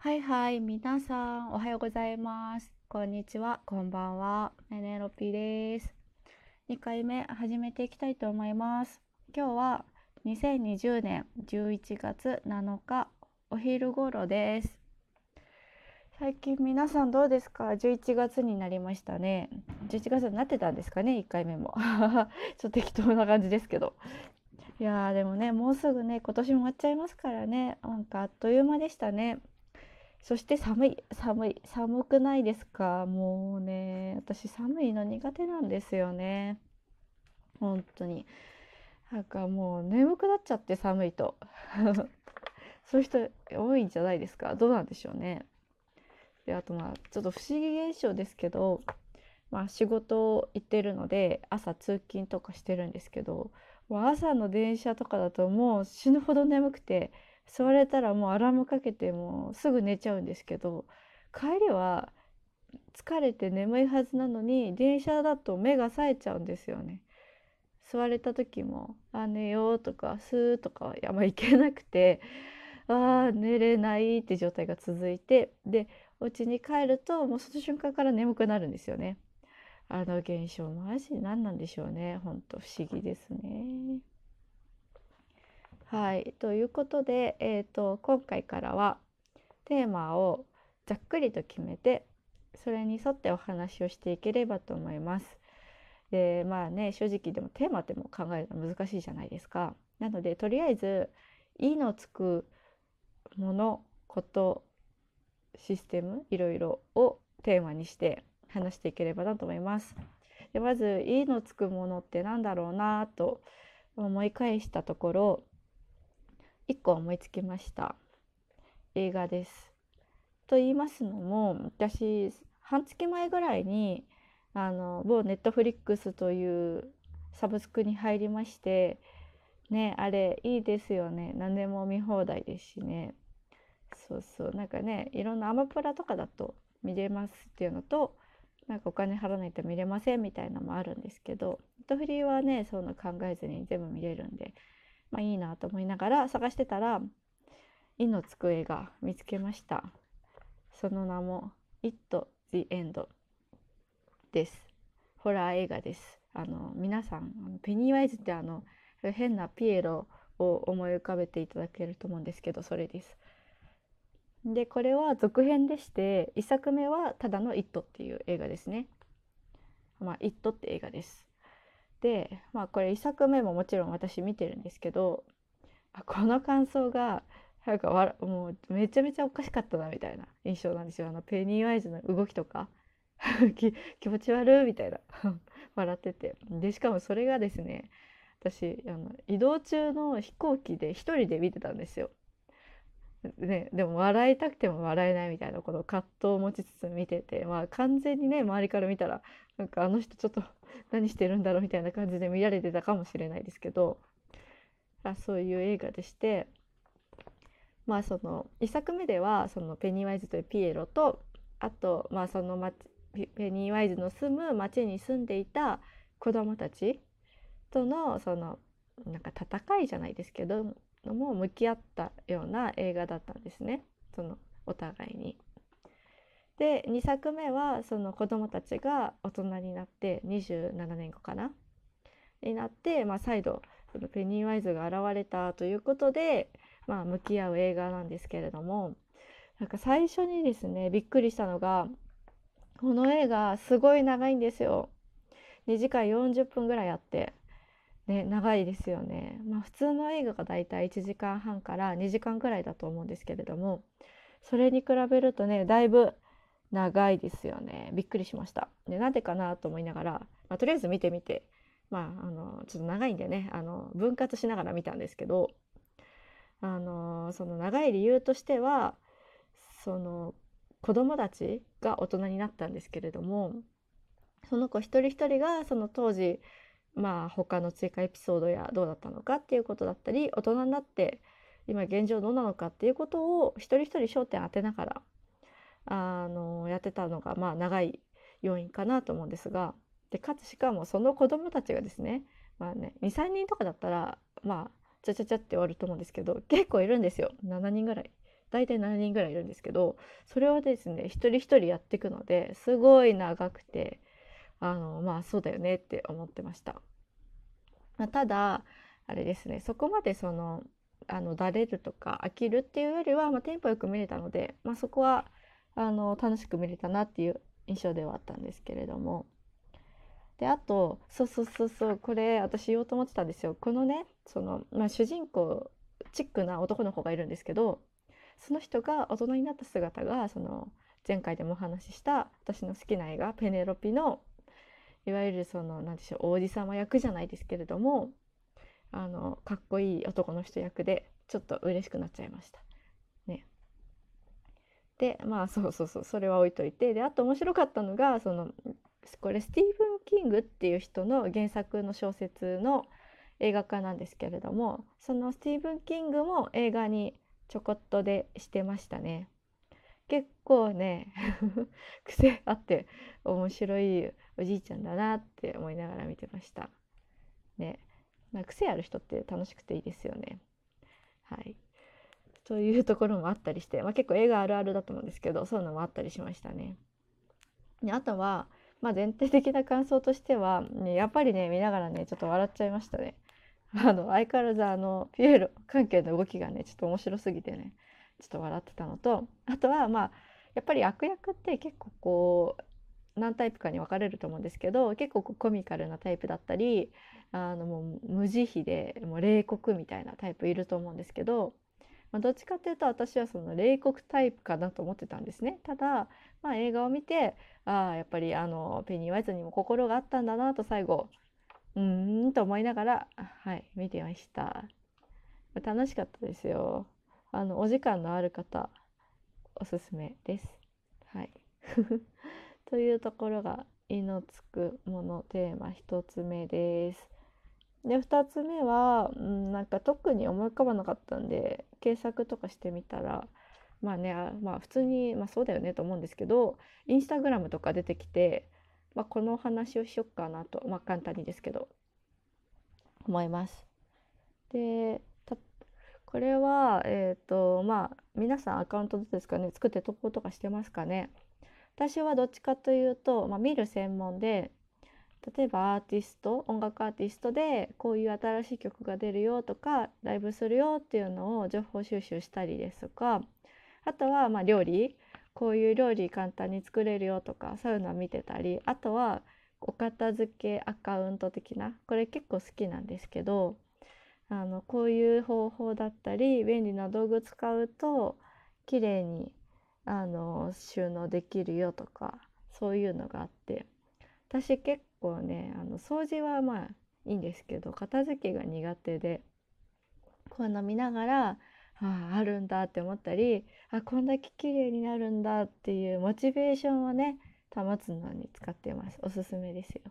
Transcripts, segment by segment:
はいはい、皆さん、おはようございます。こんにちは、こんばんは。ネネロピです。2回目始めていきたいと思います。今日は2020年11月7日お昼頃です。最近皆さんどうですか ?11 月になりましたね。11月になってたんですかね ?1 回目も。ちょっと適当な感じですけど。いやーでもね、もうすぐね、今年も終わっちゃいますからね。なんかあっという間でしたね。そして寒い寒い寒くないですか？もうね私寒いの苦手なんですよね。本当に。なんかもう眠くなっちゃって寒いと。そういう人多いんじゃないですか？どうなんでしょうね。であとまあちょっと不思議現象ですけどまあ仕事行ってるので朝通勤とかしてるんですけどもう朝の電車とかだともう死ぬほど眠くて座れたらもうアラームかけてもうすぐ寝ちゃうんですけど帰りは疲れて眠いはずなのに電車だと目が冴えちゃうんですよね。座れた時も「あ寝よう」とか「すー」とかあんまいけなくてあ寝れないって状態が続いてでお家に帰るともうその瞬間から眠くなるんですよね。あの現象マジ何なんでしょうねほんと不思議ですね。はい、ということで、えーと、今回からはテーマをざっくりと決めてそれに沿ってお話をしていければと思います。でまあね正直でもテーマっても考えるの難しいじゃないですか。なのでとりあえず「い」のつくものことシステムいろいろをテーマにして話していければなと思います。でまず「い」のつくものって何だろうなと思い返したところ1個思いつきました。映画です。と言いますのも私半月前ぐらいにあの某ネットフリックスというサブスクに入りましてねあれいいですよね。何でも見放題ですしね。そうそう。なんかねいろんなアマプラとかだと見れますっていうのとなんかお金払わないと見れませんみたいなのもあるんですけどネットフリはねそういうの考えずに全部見れるんでまあいいなと思いながら探してたら「い」のつく絵が見つけましたその名も「It the End」です。ホラー映画です。あの皆さんペニーワイズってあの変なピエロを思い浮かべていただけると思うんですけどそれです。でこれは続編でして1作目はただの「イット」っていう映画ですね。まあ「イット」って映画です。でまあこれ1作目ももちろん私見てるんですけどこの感想がなんかわもうめちゃめちゃおかしかったなみたいな印象なんですよ。あのペニーワイズの動きとか。気持ち悪いみたいな。笑ってて。でしかもそれがですね私あの移動中の飛行機で一人で見てたんですよ。ね、でも笑いたくても笑えないみたいなこの葛藤を持ちつつ見てて、まあ、完全にね周りから見たらなんかあの人ちょっと 何してるんだろうみたいな感じで見られてたかもしれないですけどあそういう映画でしてまあその1作目ではそのペニーワイズというピエロとあとまあそのペニーワイズの住む町に住んでいた子供たちとのそのなんか戦いじゃないですけども向き合ったような映画だったんですねそのお互いに。で2作目はその子どもたちが大人になって27年後かな？になって、まあ、再度そのペニーワイズが現れたということで、まあ、向き合う映画なんですけれどもなんか最初にですねびっくりしたのがこの映画すごい長いんですよ。2時間40分ぐらいあってね、長いですよね。まあ、普通の映画がだいたい1時間半から2時間くらいだと思うんですけれどもそれに比べるとねだいぶ長いですよね。びっくりしました。でなんでかなと思いながら、まあ、とりあえず見てみて。まああのちょっと長いんでねあの分割しながら見たんですけどあのその長い理由としてはその子供たちが大人になったんですけれどもその子一人一人がその当時まあ他の追加エピソードやどうだったのかっていうことだったり大人になって今現状どうなのかっていうことを一人一人焦点当てながらあのやってたのがまあ長い要因かなと思うんですがでかつしかもその子どもたちがですね,、まあね、23人とかだったらまあちゃちゃちゃって終わると思うんですけど結構いるんですよ7人ぐらい大体7人ぐらいいるんですけどそれをですね一人一人やっていくのですごい長くてあのまあそうだよねって思ってました。まあ、ただあれですねそこまでそのあのだれるとか飽きるっていうよりは、まあ、テンポよく見れたので、まあ、そこはあの楽しく見れたなっていう印象ではあったんですけれども。であとそうそうそうそうこれ私言おうと思ってたんですよ。このねその、まあ、主人公チックな男の子がいるんですけどその人が大人になった姿がその前回でもお話しした私の好きな映画「ペネロピの」いわゆるその何でしょう王子様役じゃないですけれどもあのかっこいい男の人役でちょっと嬉しくなっちゃいました。ね、でまあそうそうそうそれは置いといてであと面白かったのがそのこれスティーブン・キングっていう人の原作の小説の映画化なんですけれどもそのスティーブン・キングも映画にちょこっとでしてましたね。結構ね 癖あって面白いおじいちゃんだなって思いながら見てました。ね、まあ、癖ある人って楽しくていいですよね。はい。というところもあったりして、まあ、結構映画あるあるだと思うんですけどそういうのもあったりしましたね。であとは、まあ、全体的な感想としては、ね、やっぱりね見ながらねちょっと笑っちゃいましたね。あの相変わらずあのピエロ関係の動きがねちょっと面白すぎてねちょっと笑ってたのとあとはまあやっぱり悪役って結構こう何タイプかに分かれると思うんですけど結構コミカルなタイプだったりあのもう無慈悲でもう冷酷みたいなタイプいると思うんですけど、まあ、どっちかっていうと私はその冷酷タイプかなと思ってたんですね。ただ、まあ、映画を見てああやっぱりあのペニー・ワイズにも心があったんだなと最後うーんと思いながらはい見てました。楽しかったですよ。あのお時間のある方おすすめです。はい。というところが「いのつくもの」テーマ1つ目です。で2つ目は、うん、なんか特に思い浮かばなかったんで検索とかしてみたらまあねまあ普通に、まあ、そうだよねと思うんですけどインスタグラムとか出てきて、まあ、このお話をしよっかなと、まあ、簡単にですけど思います。でこれはえっ、ー、とまあ皆さんアカウントですかね作って投稿とかしてますかね？私はどっちかというと、まあ、見る専門で例えばアーティスト音楽アーティストでこういう新しい曲が出るよとかライブするよっていうのを情報収集したりですとかあとはま料理こういう料理簡単に作れるよとかそういうのを見てたりあとはお片付けアカウント的なこれ結構好きなんですけどあのこういう方法だったり便利な道具使うと綺麗にあ収納できるよとかそういうのがあって私結構ねあの掃除はまあいいんですけど片付けが苦手でこういうの見ながらあああるんだって思ったりあこんだけ綺麗になるんだっていうモチベーションをね保つのに使ってますおすすめですよ。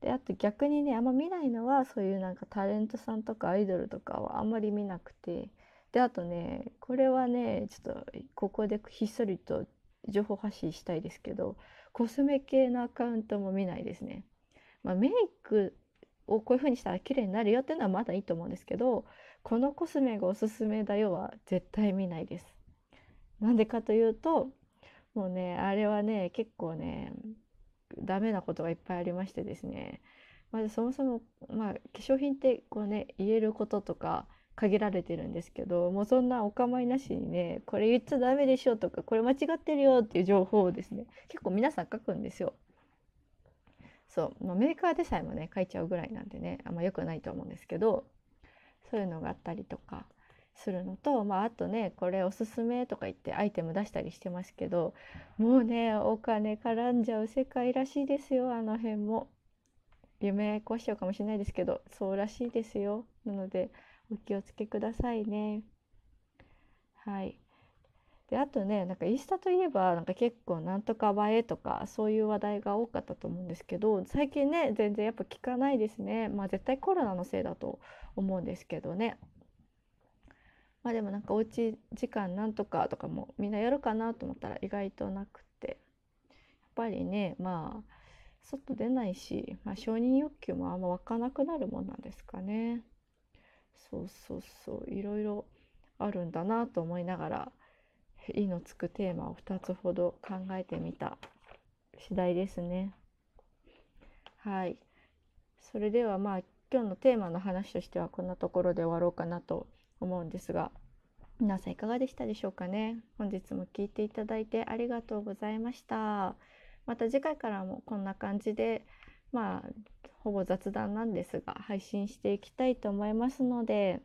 であと逆にねあんま見ないのはそういうなんかタレントさんとかアイドルとかはあんまり見なくてであとねこれはねちょっとここでひっそりと情報発信したいですけどコスメ系のアカウントも見ないですね。まあ、メイクをこういう風にしたら綺麗になるよっていうのはまだいいと思うんですけどこのコスメがおすすめだよは絶対見ないです。なんでかというともうねあれはね結構ねダメなことがいっぱいありましてですねまずそもそも、まあ、化粧品ってこうね言えることとか限られてるんですけどもうそんなお構いなしにねこれ言っちゃダメでしょとかこれ間違ってるよっていう情報をですね結構皆さん書くんですよ。そう、まあ、メーカーでさえもね書いちゃうぐらいなんでねあんま良くないと思うんですけどそういうのがあったりとかするのと、まあ、あとねこれおすすめとか言ってアイテム出したりしてますけどもうねお金絡んじゃう世界らしいですよあの辺も。夢壊しちゃうかもしれないですけどそうらしいですよ。なのでお気をつけくださいね。はい。であとねなんかインスタといえばなんか結構なんとか映えとかそういう話題が多かったと思うんですけど最近ね全然やっぱ聞かないですねまあ絶対コロナのせいだと思うんですけどねまあでもなんかおうち時間なんとかとかもみんなやるかなと思ったら意外となくてやっぱりねまあ外出ないし、まあ、承認欲求もあんま湧かなくなるもんなんですかね。そうそうそういろいろあるんだなと思いながら「い」のつくテーマを2つほど考えてみた次第ですね。はい。それではまあ今日のテーマの話としてはこんなところで終わろうかなと思うんですが皆さんいかがでしたでしょうかね？本日も聞いていただいてありがとうございましたまた次回からもこんな感じでまあほぼ雑談なんですが配信していきたいと思いますので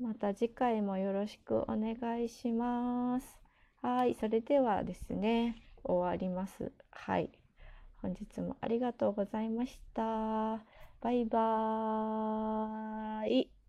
また次回もよろしくお願いしますはいそれではですね終わりますはい本日もありがとうございました。バイバーイ。